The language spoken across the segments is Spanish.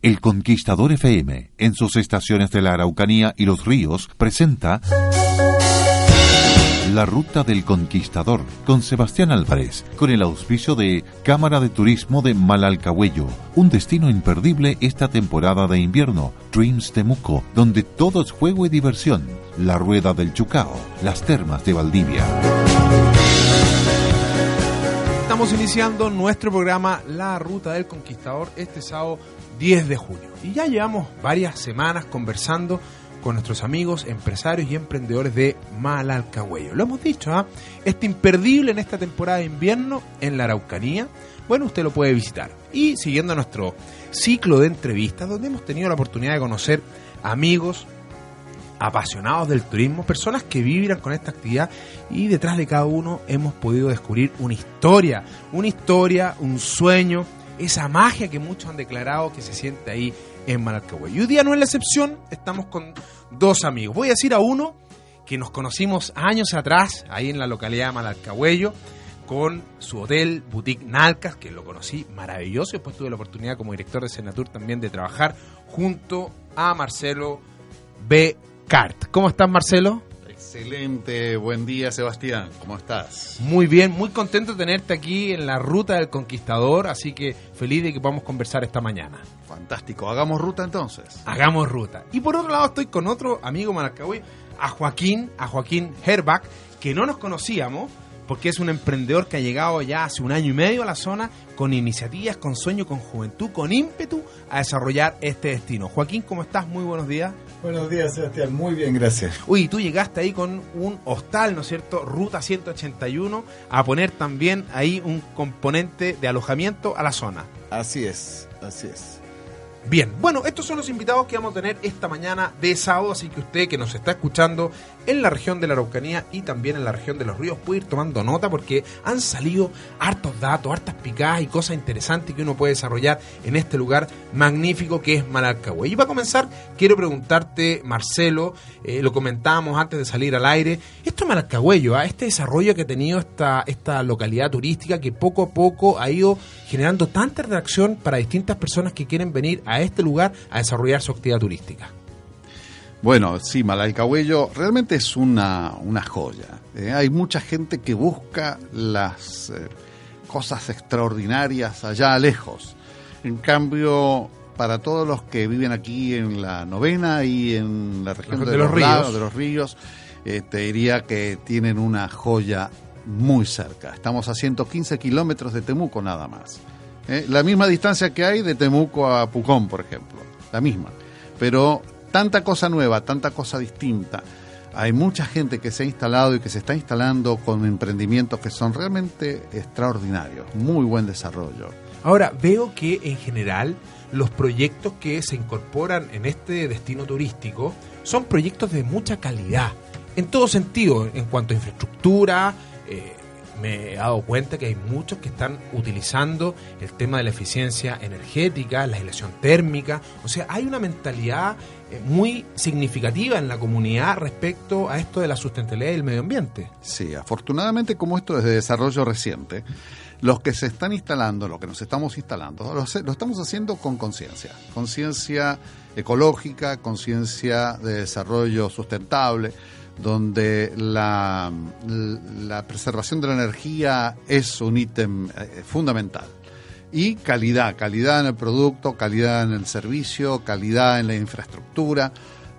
El Conquistador FM, en sus estaciones de la Araucanía y los ríos, presenta La Ruta del Conquistador con Sebastián Álvarez, con el auspicio de Cámara de Turismo de Malalcahuello, un destino imperdible esta temporada de invierno, Dreams Temuco, donde todo es juego y diversión, la Rueda del Chucao, las termas de Valdivia. Estamos iniciando nuestro programa La Ruta del Conquistador este sábado 10 de junio. Y ya llevamos varias semanas conversando con nuestros amigos, empresarios y emprendedores de Malalcahuello. Lo hemos dicho, ¿ah? Este imperdible en esta temporada de invierno en la Araucanía. Bueno, usted lo puede visitar. Y siguiendo nuestro ciclo de entrevistas, donde hemos tenido la oportunidad de conocer amigos, apasionados del turismo, personas que vibran con esta actividad y detrás de cada uno hemos podido descubrir una historia, una historia, un sueño, esa magia que muchos han declarado que se siente ahí en Malalcahuello. Y hoy día no es la excepción, estamos con dos amigos. Voy a decir a uno que nos conocimos años atrás, ahí en la localidad de Malalcahuello, con su hotel Boutique Nalcas, que lo conocí maravilloso. Después tuve la oportunidad como director de Senatur también de trabajar junto a Marcelo B. Cart. ¿Cómo estás, Marcelo? Excelente, buen día Sebastián, ¿cómo estás? Muy bien, muy contento de tenerte aquí en la ruta del conquistador, así que feliz de que podamos conversar esta mañana. Fantástico, hagamos ruta entonces. Hagamos ruta. Y por otro lado estoy con otro amigo Maracagüey, a Joaquín, a Joaquín Herbach, que no nos conocíamos, porque es un emprendedor que ha llegado ya hace un año y medio a la zona con iniciativas, con sueño, con juventud, con ímpetu a desarrollar este destino. Joaquín, ¿cómo estás? Muy buenos días. Buenos días, Sebastián. Muy bien, gracias. Uy, tú llegaste ahí con un hostal, ¿no es cierto? Ruta 181, a poner también ahí un componente de alojamiento a la zona. Así es, así es. Bien, bueno, estos son los invitados que vamos a tener esta mañana de sábado, así que usted que nos está escuchando en la región de la Araucanía y también en la región de los ríos puede ir tomando nota porque han salido hartos datos, hartas picadas y cosas interesantes que uno puede desarrollar en este lugar magnífico que es Malalcahuay. Y para comenzar, quiero preguntarte, Marcelo, eh, lo comentábamos antes de salir al aire, esto es Malalcahuello, ¿ah? este desarrollo que ha tenido esta, esta localidad turística que poco a poco ha ido generando tanta reacción para distintas personas que quieren venir a este lugar a desarrollar su actividad turística. Bueno, sí, Malalcahuello realmente es una, una joya. ¿eh? Hay mucha gente que busca las eh, cosas extraordinarias allá lejos. En cambio, para todos los que viven aquí en la novena y en la región de, los, ríos, de los ríos eh, te diría que tienen una joya muy cerca. Estamos a 115 kilómetros de Temuco nada más. La misma distancia que hay de Temuco a Pucón, por ejemplo. La misma. Pero tanta cosa nueva, tanta cosa distinta. Hay mucha gente que se ha instalado y que se está instalando con emprendimientos que son realmente extraordinarios, muy buen desarrollo. Ahora, veo que en general los proyectos que se incorporan en este destino turístico son proyectos de mucha calidad, en todo sentido, en cuanto a infraestructura, eh, me he dado cuenta que hay muchos que están utilizando el tema de la eficiencia energética, la aislación térmica, o sea, hay una mentalidad eh, muy significativa en la comunidad respecto a esto de la sustentabilidad del medio ambiente. Sí, afortunadamente como esto es de desarrollo reciente, los que se están instalando, lo que nos estamos instalando, lo estamos haciendo con conciencia, conciencia ecológica, conciencia de desarrollo sustentable donde la, la preservación de la energía es un ítem eh, fundamental. Y calidad, calidad en el producto, calidad en el servicio, calidad en la infraestructura.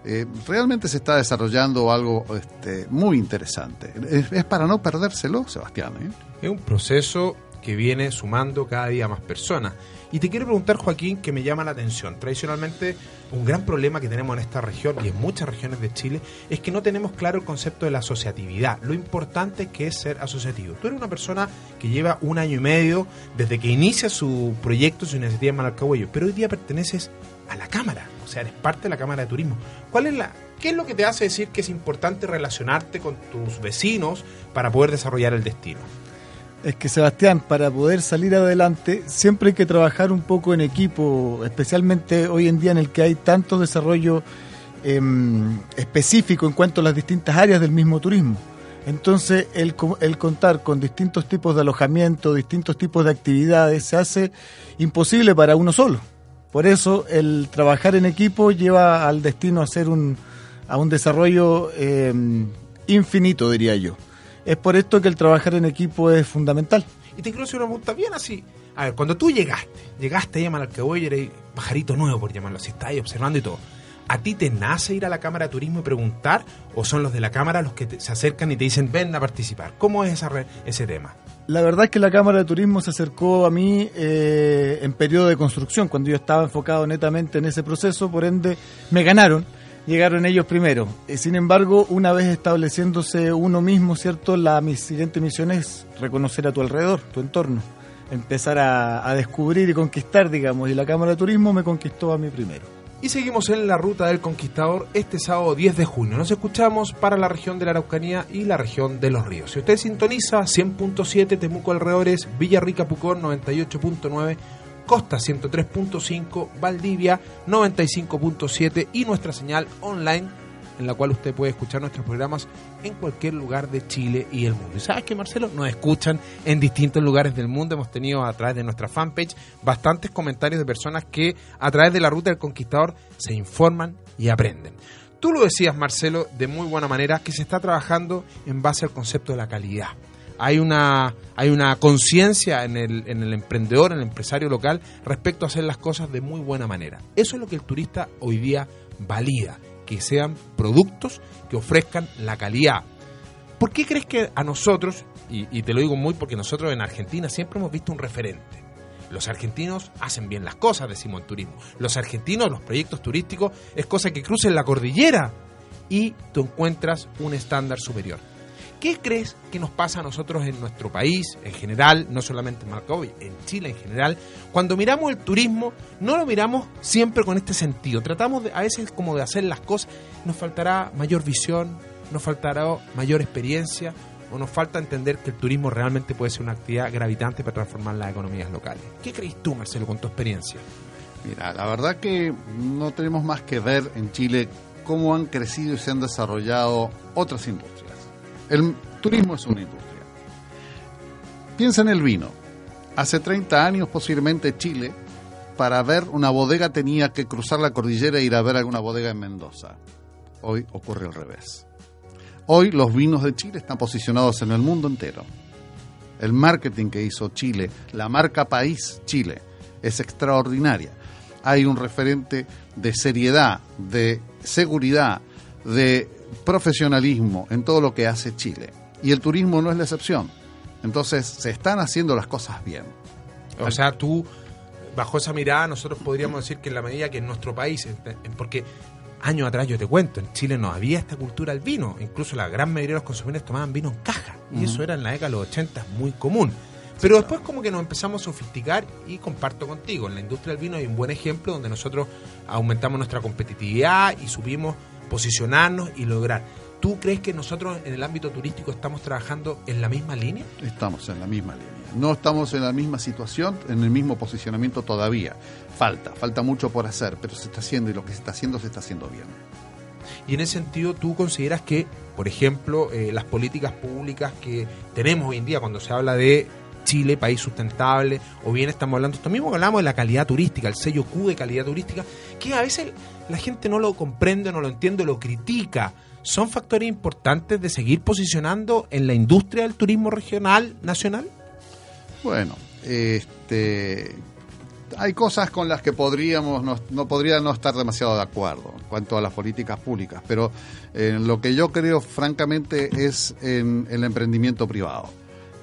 Eh, realmente se está desarrollando algo este, muy interesante. Es, para no perdérselo, Sebastián. ¿eh? Es un proceso que viene sumando cada día más personas. Y te quiero preguntar, Joaquín, que me llama la atención. Tradicionalmente, un gran problema que tenemos en esta región y en muchas regiones de Chile es que no tenemos claro el concepto de la asociatividad, lo importante que es ser asociativo. Tú eres una persona que lleva un año y medio desde que inicia su proyecto, su iniciativa en Malalcahuello, pero hoy día perteneces a la Cámara, o sea, eres parte de la Cámara de Turismo. ¿Cuál es la, ¿Qué es lo que te hace decir que es importante relacionarte con tus vecinos para poder desarrollar el destino? Es que Sebastián, para poder salir adelante, siempre hay que trabajar un poco en equipo, especialmente hoy en día en el que hay tanto desarrollo em, específico en cuanto a las distintas áreas del mismo turismo. Entonces, el, contar con distintos tipos de alojamiento, distintos tipos de actividades, se hace imposible para uno solo. Por eso el trabajar en equipo lleva al destino a ser un, a un desarrollo eh, infinito, diría yo. Es por esto que el trabajar en equipo es fundamental. Y te quiero hacer una pregunta bien así. A ver, cuando tú llegaste, llegaste a Malalcahuello, eres pajarito nuevo, por llamarlo así, estás ahí observando y todo. ¿A ti te nace ir a la Cámara de Turismo y preguntar? ¿O son los de la Cámara los que te- se acercan y te dicen, ven a participar? ¿Cómo es esa re- ese tema? La verdad es que la Cámara de Turismo se acercó a mí eh, en periodo de construcción, cuando yo estaba enfocado netamente en ese proceso, por ende me ganaron, llegaron ellos primero. Eh, sin embargo, una vez estableciéndose uno mismo, ¿cierto? La siguiente misión es reconocer a tu alrededor, tu entorno, empezar a, a descubrir y conquistar, digamos, y la Cámara de Turismo me conquistó a mí primero. Y seguimos en la ruta del conquistador este sábado 10 de junio. Nos escuchamos para la región de la Araucanía y la región de los ríos. Si usted sintoniza 100.7 Temuco Alrededores, Villarrica Pucón 98.9, Costa 103.5, Valdivia 95.7 y nuestra señal online en la cual usted puede escuchar nuestros programas en cualquier lugar de Chile y el mundo. ¿Y sabes que Marcelo? Nos escuchan en distintos lugares del mundo. Hemos tenido a través de nuestra fanpage bastantes comentarios de personas que a través de la ruta del conquistador se informan y aprenden. Tú lo decías, Marcelo, de muy buena manera, que se está trabajando en base al concepto de la calidad. Hay una, hay una conciencia en el, en el emprendedor, en el empresario local, respecto a hacer las cosas de muy buena manera. Eso es lo que el turista hoy día valida, que sean productos que ofrezcan la calidad. ¿Por qué crees que a nosotros, y, te lo digo muy porque nosotros en Argentina siempre hemos visto un referente, los argentinos hacen bien las cosas, decimos en turismo. Los argentinos, los proyectos turísticos, es cosa que crucen la cordillera y tú encuentras un estándar superior. ¿Qué crees que nos pasa a nosotros en nuestro país, en general, no solamente en Marcoy, en Chile en general? Cuando miramos el turismo, no lo miramos siempre con este sentido. Tratamos de, a veces como de hacer las cosas, nos faltará mayor visión, nos faltará mayor experiencia, o nos falta entender que el turismo realmente puede ser una actividad gravitante para transformar las economías locales. ¿Qué crees tú, Marcelo, con tu experiencia? Mira, la verdad que no tenemos más que ver en Chile cómo han crecido y se han desarrollado otras industrias. El turismo es una industria. Piensa en el vino. Hace 30 años posiblemente Chile, para ver una bodega tenía que cruzar la cordillera e ir a ver alguna bodega en Mendoza. Hoy ocurre al revés. Hoy los vinos de Chile están posicionados en el mundo entero. El marketing que hizo Chile, la marca país Chile, es extraordinaria. Hay un referente de seriedad, de seguridad, de profesionalismo en todo lo que hace Chile. Y el turismo no es la excepción. Entonces se están haciendo las cosas bien. O sea, tú, bajo esa mirada, nosotros podríamos decir que en la medida que en nuestro país, porque años atrás yo te cuento, en Chile no había esta cultura del vino, incluso la gran mayoría de los consumidores tomaban vino en caja, y eso era en la década de los 80 muy común. Pero después como que nos empezamos a sofisticar y comparto contigo, en la industria del vino hay un buen ejemplo donde nosotros aumentamos nuestra competitividad y supimos posicionarnos y lograr. ¿Tú crees que nosotros en el ámbito turístico estamos trabajando en la misma línea? Estamos en la misma línea. No estamos en la misma situación, en el mismo posicionamiento todavía. Falta, falta mucho por hacer, pero se está haciendo y lo que se está haciendo se está haciendo bien. Y en ese sentido, ¿tú consideras que, por ejemplo, eh, las políticas públicas que tenemos hoy en día cuando se habla de Chile, país sustentable, o bien estamos hablando, esto mismo que hablamos de la calidad turística, el sello Q de calidad turística, que a veces la gente no lo comprende, no lo entiende, lo critica, son factores importantes de seguir posicionando en la industria del turismo regional, nacional? Bueno, este, hay cosas con las que podríamos no, no podría no estar demasiado de acuerdo en cuanto a las políticas públicas, pero en lo que yo creo francamente es en el emprendimiento privado.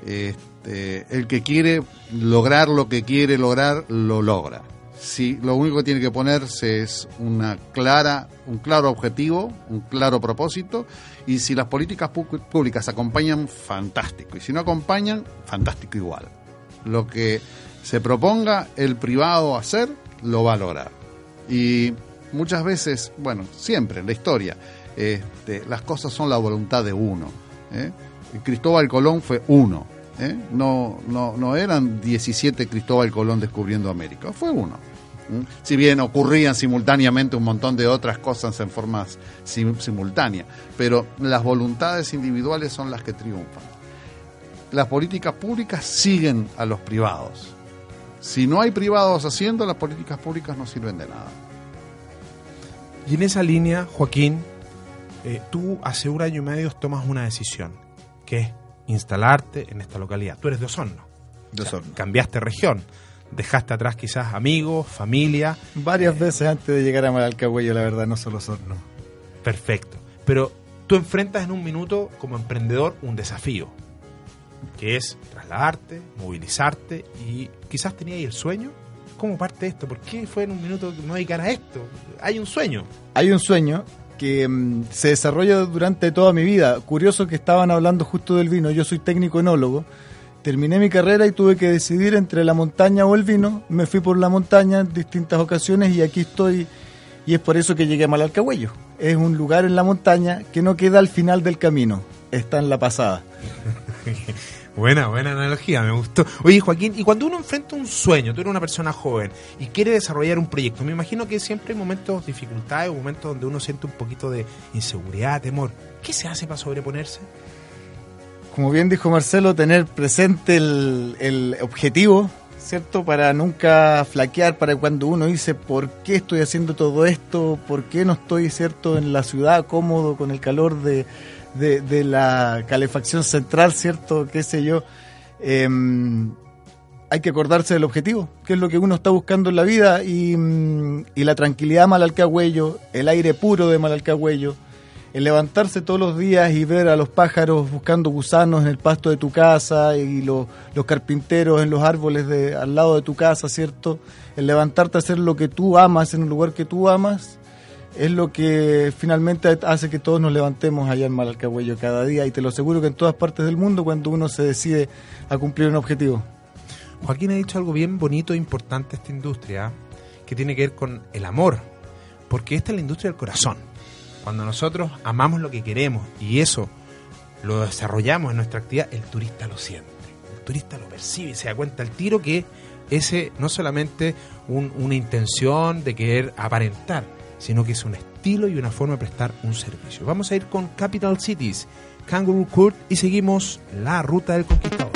Este, el que quiere lograr lo que quiere lograr lo logra. Si lo único que tiene que ponerse es una clara, un claro objetivo, un claro propósito, y si las políticas públicas acompañan, fantástico. Y si no acompañan, fantástico igual. Lo que se proponga el privado hacer, lo va a lograr. Y muchas veces, bueno, siempre en la historia, este, las cosas son la voluntad de uno. ¿eh? Cristóbal Colón fue uno. ¿Eh? No, no, no eran 17 Cristóbal Colón descubriendo América, fue uno. Si bien ocurrían simultáneamente un montón de otras cosas en formas sim- simultáneas, pero las voluntades individuales son las que triunfan. Las políticas públicas siguen a los privados. Si no hay privados haciendo, las políticas públicas no sirven de nada. Y en esa línea, Joaquín, eh, tú hace un año y medio tomas una decisión, que es instalarte en esta localidad. Tú eres de Osorno. De Osorno. Cambiaste región. Dejaste atrás quizás amigos, familia. Varias veces antes de llegar a Malalcahuello, la verdad, no solo Osorno. Perfecto. Pero tú enfrentas en un minuto como emprendedor un desafío, que es trasladarte, movilizarte y quizás tenías el sueño. ¿Cómo parte esto? ¿Por qué fue en un minuto que me dedicar a esto? Hay un sueño. Hay un sueño que mm, se desarrolla durante toda mi vida. Curioso que estaban hablando justo del vino. Yo soy técnico enólogo. Terminé mi carrera y tuve que decidir entre la montaña o el vino. Me fui por la montaña en distintas ocasiones y aquí estoy. Y es por eso que llegué a Malalcahuello. Es un lugar en la montaña que no queda al final del camino. Está en la pasada. Buena, buena analogía, me gustó. Oye, Joaquín, y cuando uno enfrenta un sueño, tú eres una persona joven y quiere desarrollar un proyecto, me imagino que siempre hay momentos, dificultades, momentos donde uno siente un poquito de inseguridad, temor. ¿Qué se hace para sobreponerse? Como bien dijo Marcelo, tener presente el, el objetivo, ¿cierto? Para nunca flaquear, para cuando uno dice, ¿por qué estoy haciendo todo esto? ¿Por qué no estoy, ¿cierto?, en la ciudad cómodo con el calor de de, de la calefacción central, ¿cierto? ¿Qué sé yo? Eh, hay que acordarse del objetivo, que es lo que uno está buscando en la vida y, mm, la tranquilidad de Malalcahuello, el aire puro de Malalcahuello, el levantarse todos los días y ver a los pájaros buscando gusanos en el pasto de tu casa y lo, los carpinteros en los árboles al lado de tu casa, ¿cierto? El levantarte a hacer lo que tú amas en un lugar que tú amas es lo que finalmente hace que todos nos levantemos allá en Malalcahuello cada día y te lo aseguro que en todas partes del mundo cuando uno se decide a cumplir un objetivo. Joaquín ha dicho algo bien bonito e importante esta industria, que tiene que ver con el amor, porque esta es la industria del corazón. Cuando nosotros amamos lo que queremos y eso lo desarrollamos en nuestra actividad, el turista lo siente, el turista lo percibe y se da cuenta al tiro que ese no solamente un, una intención de querer aparentar, sino que es un estilo y una forma de prestar un servicio. Vamos a ir con Capital Cities, Kangaroo Court y seguimos la ruta del conquistador.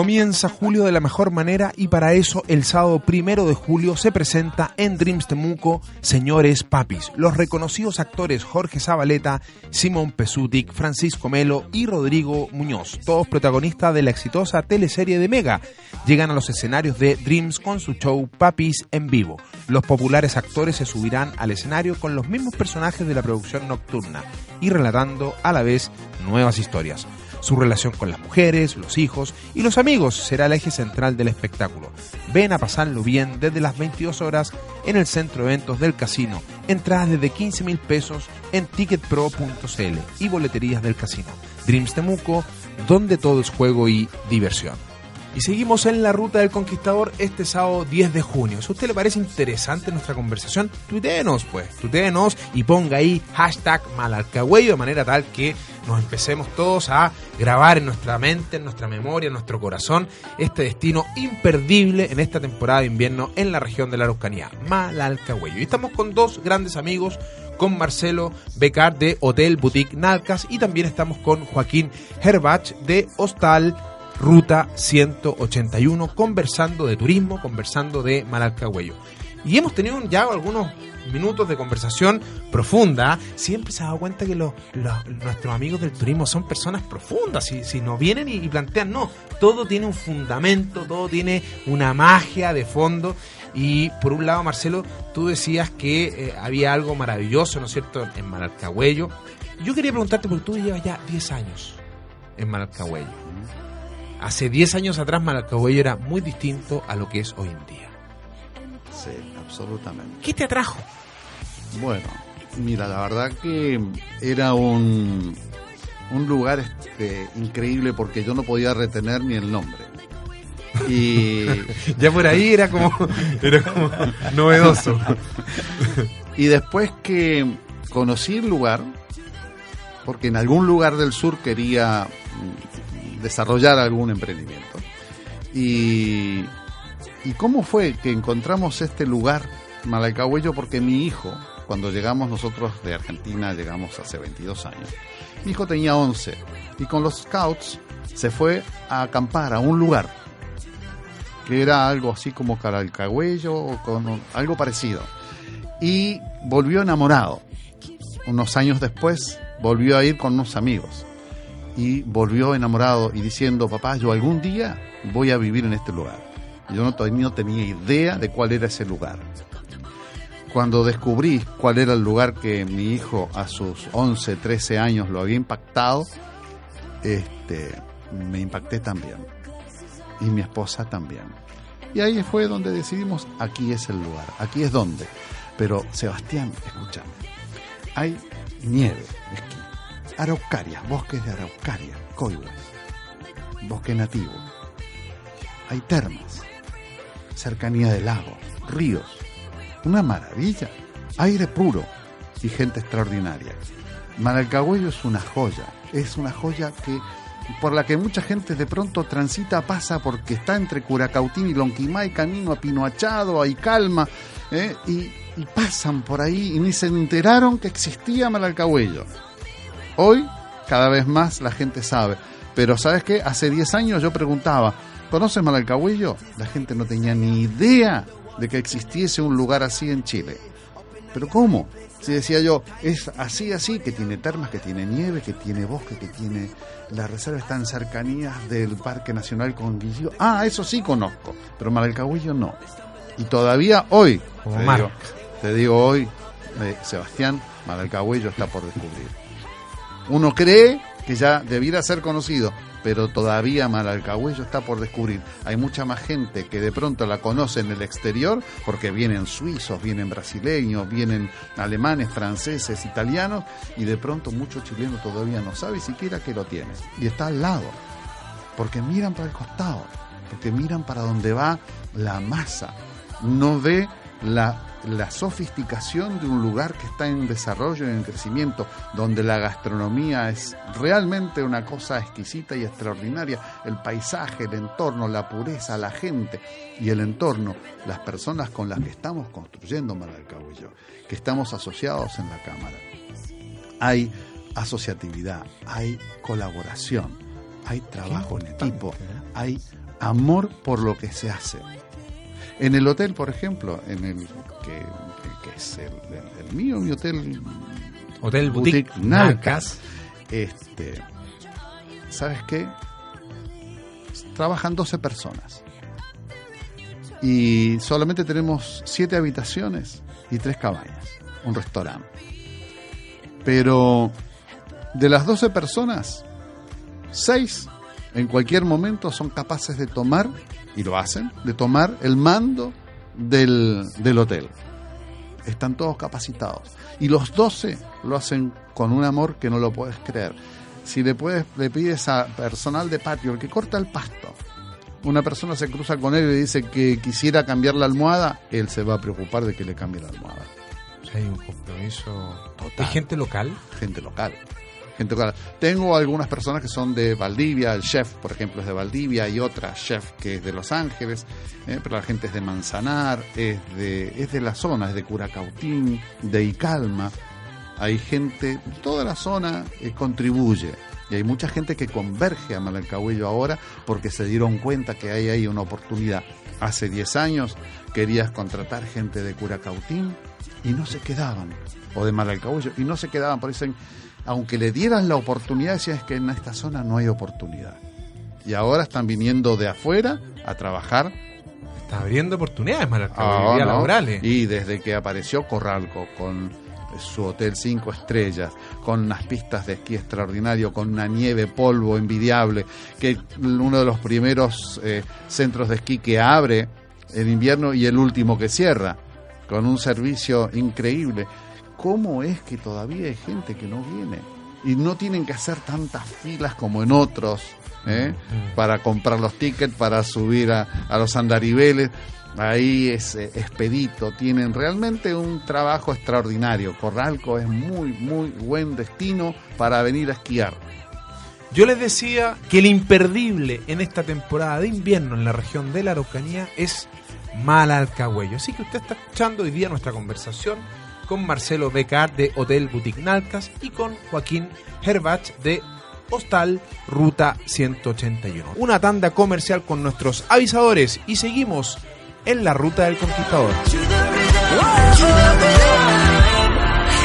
Comienza julio de la mejor manera y para eso el sábado primero de julio se presenta en Dreams Temuco Señores Papis. Los reconocidos actores Jorge Zabaleta, Simón Pesutic, Francisco Melo y Rodrigo Muñoz, todos protagonistas de la exitosa teleserie de Mega, llegan a los escenarios de Dreams con su show Papis en vivo. Los populares actores se subirán al escenario con los mismos personajes de la producción nocturna y relatando a la vez nuevas historias. Su relación con las mujeres, los hijos y los amigos será el eje central del espectáculo. Ven a pasarlo bien desde las 22 horas en el centro de eventos del casino. Entradas desde 15 mil pesos en ticketpro.cl y boleterías del casino. Dreams Temuco, donde todo es juego y diversión. Y seguimos en la ruta del conquistador este sábado 10 de junio. Si a usted le parece interesante nuestra conversación, tuiteenos pues, tuiteenos y ponga ahí hashtag malalcahuello de manera tal que nos empecemos todos a grabar en nuestra mente, en nuestra memoria, en nuestro corazón este destino imperdible en esta temporada de invierno en la región de la Araucanía, Malalcahuello. Y estamos con dos grandes amigos, con Marcelo Becar de Hotel Boutique Nalcas y también estamos con Joaquín Herbach de Hostal Ruta 181, conversando de turismo, conversando de Malalcahuello. Y hemos tenido ya algunos minutos de conversación profunda. Siempre se ha dado cuenta que los, nuestros amigos del turismo son personas profundas. Si, si nos vienen y, plantean, no, todo tiene un fundamento, todo tiene una magia de fondo. Y por un lado, Marcelo, tú decías que eh, había algo maravilloso, ¿no es cierto?, en Malalcahuello. Yo quería preguntarte, porque tú llevas ya 10 años en Malalcahuello. Hace 10 años atrás Malalcahuello era muy distinto a lo que es hoy en día. Sí, absolutamente. ¿Qué te atrajo? Bueno, mira, la verdad que era un, un lugar este, increíble porque yo no podía retener ni el nombre. Y, Ya por ahí era como, era como novedoso. y después que conocí el lugar, porque en algún lugar del sur quería desarrollar algún emprendimiento. Y, ¿Y cómo fue que encontramos este lugar, Malalcahuello? Porque mi hijo, cuando llegamos nosotros de Argentina, llegamos hace 22 años, mi hijo tenía 11 y con los scouts se fue a acampar a un lugar que era algo así como Caralcahuello o con algo parecido. Y volvió enamorado. Unos años después volvió a ir con unos amigos y volvió enamorado y diciendo, papá, yo algún día voy a vivir en este lugar. Yo no, no tenía idea de cuál era ese lugar. Cuando descubrí cuál era el lugar que mi hijo a sus 11, 13 años lo había impactado, este, me impacté también. Y mi esposa también. Y ahí fue donde decidimos, aquí es el lugar, aquí es donde. Pero Sebastián, escúchame, hay nieve, araucaria, bosques de araucaria, coihues, bosque nativo. Hay termas, cercanía de lagos, ríos, una maravilla, aire puro y gente extraordinaria. Maralcahuello es una joya, es una joya que por la que mucha gente de pronto transita, pasa porque está entre Curacautín y Lonquimay, camino a Pinoachado, hay calma, ¿eh? y, y pasan por ahí y ni se enteraron que existía Malalcahuello. Hoy, cada vez más la gente sabe. Pero ¿sabes qué? Hace 10 años yo preguntaba, ¿conoces Malalcahuello? La gente no tenía ni idea de que existiese un lugar así en Chile. ¿Pero cómo? Si decía yo, es así, así, que tiene termas, que tiene nieve, que tiene bosque, que tiene... La reserva está en cercanías del Parque Nacional Conguillío. Ah, eso sí conozco, pero Malalcahuello no. Y todavía hoy, Como te, digo, te digo hoy, eh, Sebastián, Malalcahuello está por descubrir. Uno cree que ya debiera ser conocido, pero todavía Malalcahuello está por descubrir. Hay mucha más gente que de pronto la conoce en el exterior, porque vienen suizos, vienen brasileños, vienen alemanes, franceses, italianos, y de pronto muchos chilenos todavía no saben siquiera que lo tiene. Y está al lado, porque miran para el costado, porque miran para donde va la masa. No ve la, la sofisticación de un lugar que está en desarrollo y en crecimiento, donde la gastronomía es realmente una cosa exquisita y extraordinaria. El paisaje, el entorno, la pureza, la gente y el entorno, las personas con las que estamos construyendo Malalcahuello, que estamos asociados en la Cámara. Hay asociatividad, hay colaboración, hay trabajo en equipo, hay amor por lo que se hace. En el hotel, por ejemplo, en el que, que es el, el- el mío, mi hotel Hotel Boutique, Boutique Nalcas. este, ¿sabes qué? Trabajan 12 personas. Y solamente tenemos 7 habitaciones y 3 cabañas, un restaurante. Pero de las 12 personas, 6 en cualquier momento son capaces de tomar, y lo hacen, de tomar el mando del, del hotel. Están todos capacitados. Y los 12 lo hacen con un amor que no lo puedes creer. Si le, puedes, le pides a personal de patio, el que corta el pasto, una persona se cruza con él y le dice que quisiera cambiar la almohada, él se va a preocupar de que le cambie la almohada. O sea, hay un compromiso. Total. ¿Hay gente local? gente local. Tengo algunas personas que son de Valdivia, el chef, por ejemplo, es de Valdivia, y otra chef que es de Los Ángeles, eh, pero la gente es de Manzanar, es de, es de la zona, es de Curacautín, de Icalma. Hay gente, toda la zona eh, contribuye. Y hay mucha gente que converge a Malalcahuello ahora porque se dieron cuenta que hay ahí una oportunidad. Hace 10 años querías contratar gente de Curacautín y no se quedaban, o de Malalcahuello, y no se quedaban, por eso, aunque le dieran la oportunidad, decían es que en esta zona no hay oportunidad. Y ahora están viniendo de afuera a trabajar Está abriendo oportunidades, Malarca, Ah, ¿no? laborales. Y desde que apareció Corralco con su hotel cinco estrellas, con unas pistas de esquí extraordinario, con una nieve, polvo envidiable, que uno de los primeros eh, centros de esquí que abre en invierno y el último que cierra, con un servicio increíble. ¿Cómo es que todavía hay gente que no viene? Y no tienen que hacer tantas filas como en otros, ¿eh? para comprar los tickets, para subir a, a los andariveles. Ahí es eh, expedito, tienen realmente un trabajo extraordinario. Corralco es muy, muy buen destino para venir a esquiar. Yo les decía que el imperdible en esta temporada de invierno en la región de la Araucanía es Malalcahuello. Así que usted está escuchando hoy día nuestra conversación con Marcelo Becar de Hotel Boutique Nalcas y con Joaquín Herbach de Hostal Ruta 181. Una tanda comercial con nuestros avisadores y seguimos en la ruta del conquistador.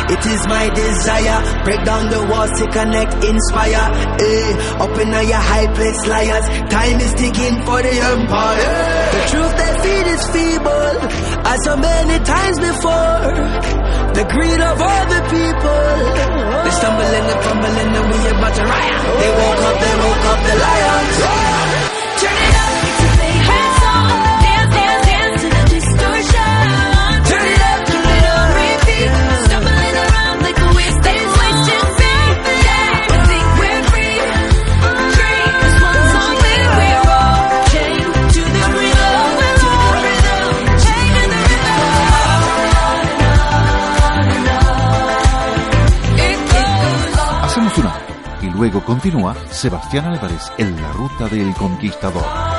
It is my desire, break down the walls to connect, inspire. Eh, up in your high place, liars. Time is ticking for the empire. The truth they feed is feeble, as so many times before. The greed of all the people. They stumble and they fumble and we about to riot. They woke up, they woke continúa Sebastián Álvarez en la ruta del conquistador.